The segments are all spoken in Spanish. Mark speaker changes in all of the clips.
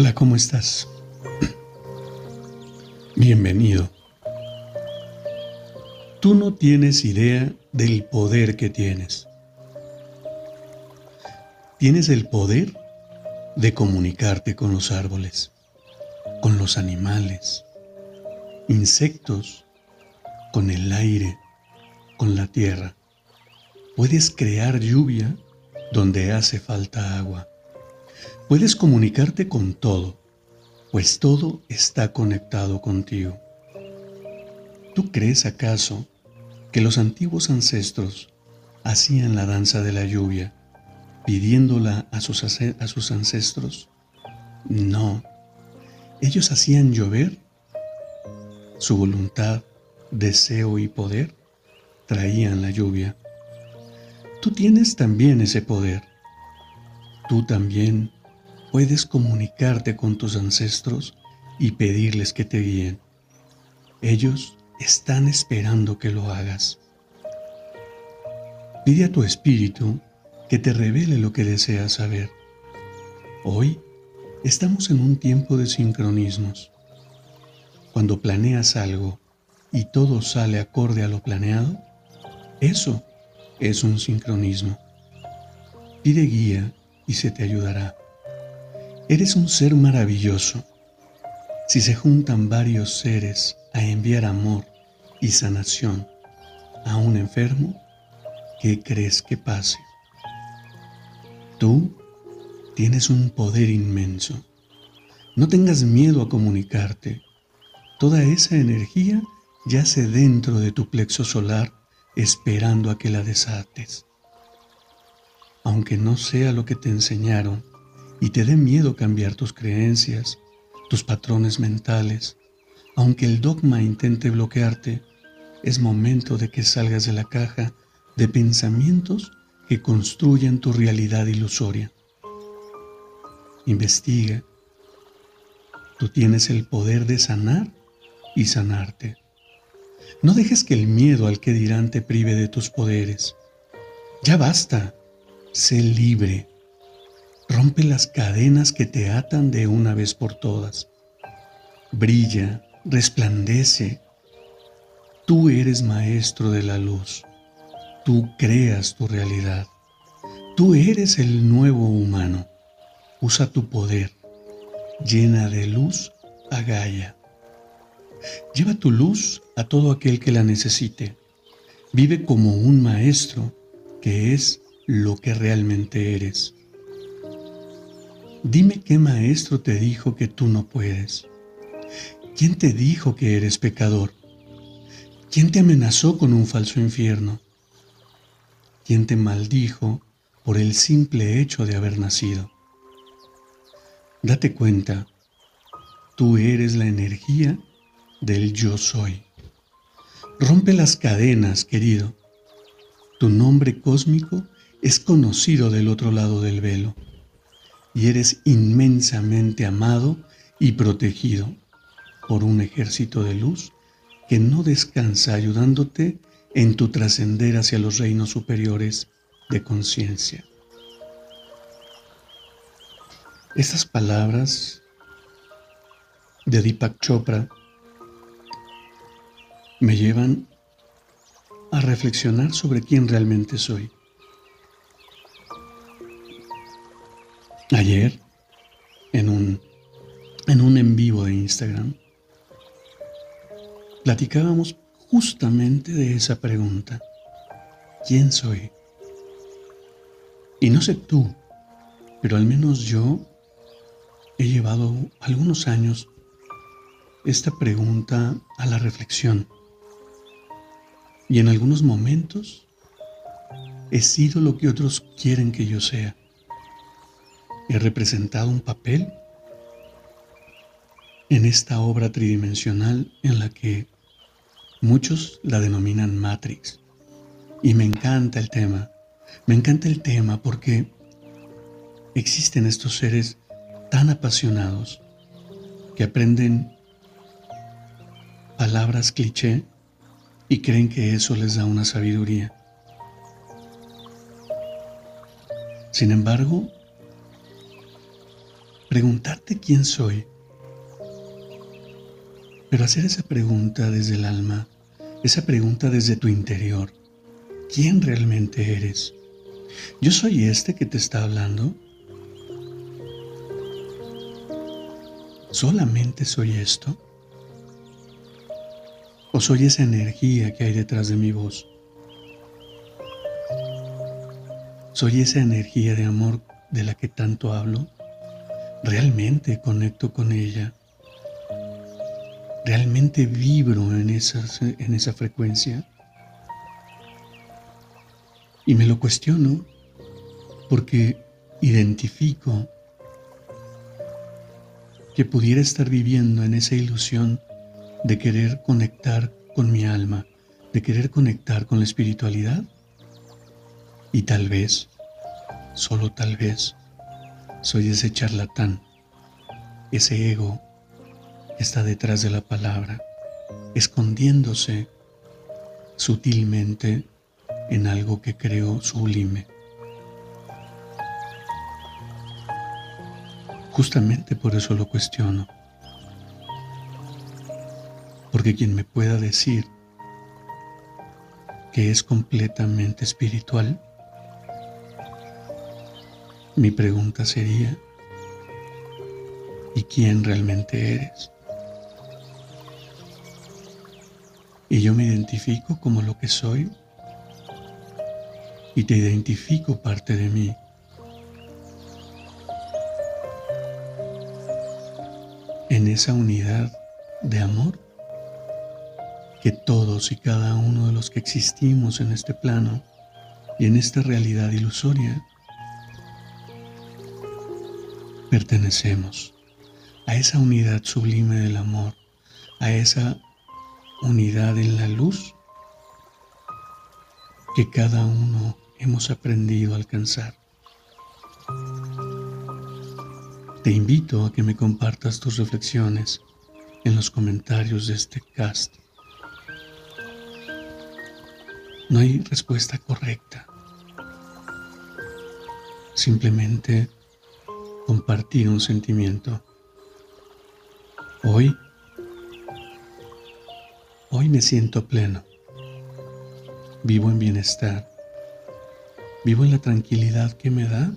Speaker 1: Hola, ¿cómo estás? Bienvenido. Tú no tienes idea del poder que tienes. Tienes el poder de comunicarte con los árboles, con los animales, insectos, con el aire, con la tierra. Puedes crear lluvia donde hace falta agua. Puedes comunicarte con todo, pues todo está conectado contigo. ¿Tú crees acaso que los antiguos ancestros hacían la danza de la lluvia pidiéndola a sus, a sus ancestros? No, ellos hacían llover. Su voluntad, deseo y poder traían la lluvia. Tú tienes también ese poder. Tú también puedes comunicarte con tus ancestros y pedirles que te guíen. Ellos están esperando que lo hagas. Pide a tu espíritu que te revele lo que deseas saber. Hoy estamos en un tiempo de sincronismos. Cuando planeas algo y todo sale acorde a lo planeado, eso es un sincronismo. Pide guía y se te ayudará. Eres un ser maravilloso. Si se juntan varios seres a enviar amor y sanación a un enfermo, ¿qué crees que pase? Tú tienes un poder inmenso. No tengas miedo a comunicarte. Toda esa energía yace dentro de tu plexo solar esperando a que la desates. Aunque no sea lo que te enseñaron, y te dé miedo cambiar tus creencias, tus patrones mentales, aunque el dogma intente bloquearte, es momento de que salgas de la caja de pensamientos que construyan tu realidad ilusoria. Investiga. Tú tienes el poder de sanar y sanarte. No dejes que el miedo al que dirán te prive de tus poderes. Ya basta. Sé libre. Rompe las cadenas que te atan de una vez por todas. Brilla, resplandece. Tú eres maestro de la luz. Tú creas tu realidad. Tú eres el nuevo humano. Usa tu poder. Llena de luz a Gaia. Lleva tu luz a todo aquel que la necesite. Vive como un maestro que es lo que realmente eres. Dime qué maestro te dijo que tú no puedes. ¿Quién te dijo que eres pecador? ¿Quién te amenazó con un falso infierno? ¿Quién te maldijo por el simple hecho de haber nacido? Date cuenta, tú eres la energía del yo soy. Rompe las cadenas, querido. Tu nombre cósmico es conocido del otro lado del velo y eres inmensamente amado y protegido por un ejército de luz que no descansa ayudándote en tu trascender hacia los reinos superiores de conciencia. Estas palabras de Deepak Chopra me llevan a reflexionar sobre quién realmente soy. Ayer, en un, en un en vivo de Instagram, platicábamos justamente de esa pregunta. ¿Quién soy? Y no sé tú, pero al menos yo he llevado algunos años esta pregunta a la reflexión. Y en algunos momentos he sido lo que otros quieren que yo sea he representado un papel en esta obra tridimensional en la que muchos la denominan Matrix. Y me encanta el tema, me encanta el tema porque existen estos seres tan apasionados que aprenden palabras cliché y creen que eso les da una sabiduría. Sin embargo, preguntarte quién soy, pero hacer esa pregunta desde el alma, esa pregunta desde tu interior, ¿quién realmente eres? ¿Yo soy este que te está hablando? ¿Solamente soy esto? ¿O soy esa energía que hay detrás de mi voz? ¿Soy esa energía de amor de la que tanto hablo? ¿Realmente conecto con ella? ¿Realmente vibro en, en esa frecuencia? Y me lo cuestiono porque identifico que pudiera estar viviendo en esa ilusión de querer conectar con mi alma, de querer conectar con la espiritualidad. Y tal vez, solo tal vez, soy ese charlatán, ese ego está detrás de la palabra, escondiéndose sutilmente en algo que creo sublime. Justamente por eso lo cuestiono. Porque quien me pueda decir que es completamente espiritual, mi pregunta sería, ¿y quién realmente eres? Y yo me identifico como lo que soy y te identifico parte de mí. en esa unidad de amor que todos y cada uno de los que existimos en este plano y en esta realidad ilusoria pertenecemos a esa unidad sublime del amor, a esa unidad en la luz que cada uno hemos aprendido a alcanzar. Te invito a que me compartas tus reflexiones en los comentarios de este cast. No hay respuesta correcta. Simplemente compartir un sentimiento. Hoy, hoy me siento pleno. Vivo en bienestar. Vivo en la tranquilidad que me da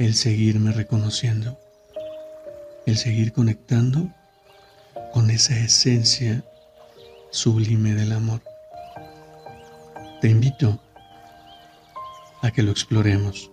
Speaker 1: el seguirme reconociendo, el seguir conectando con esa esencia sublime del amor. Te invito a que lo exploremos.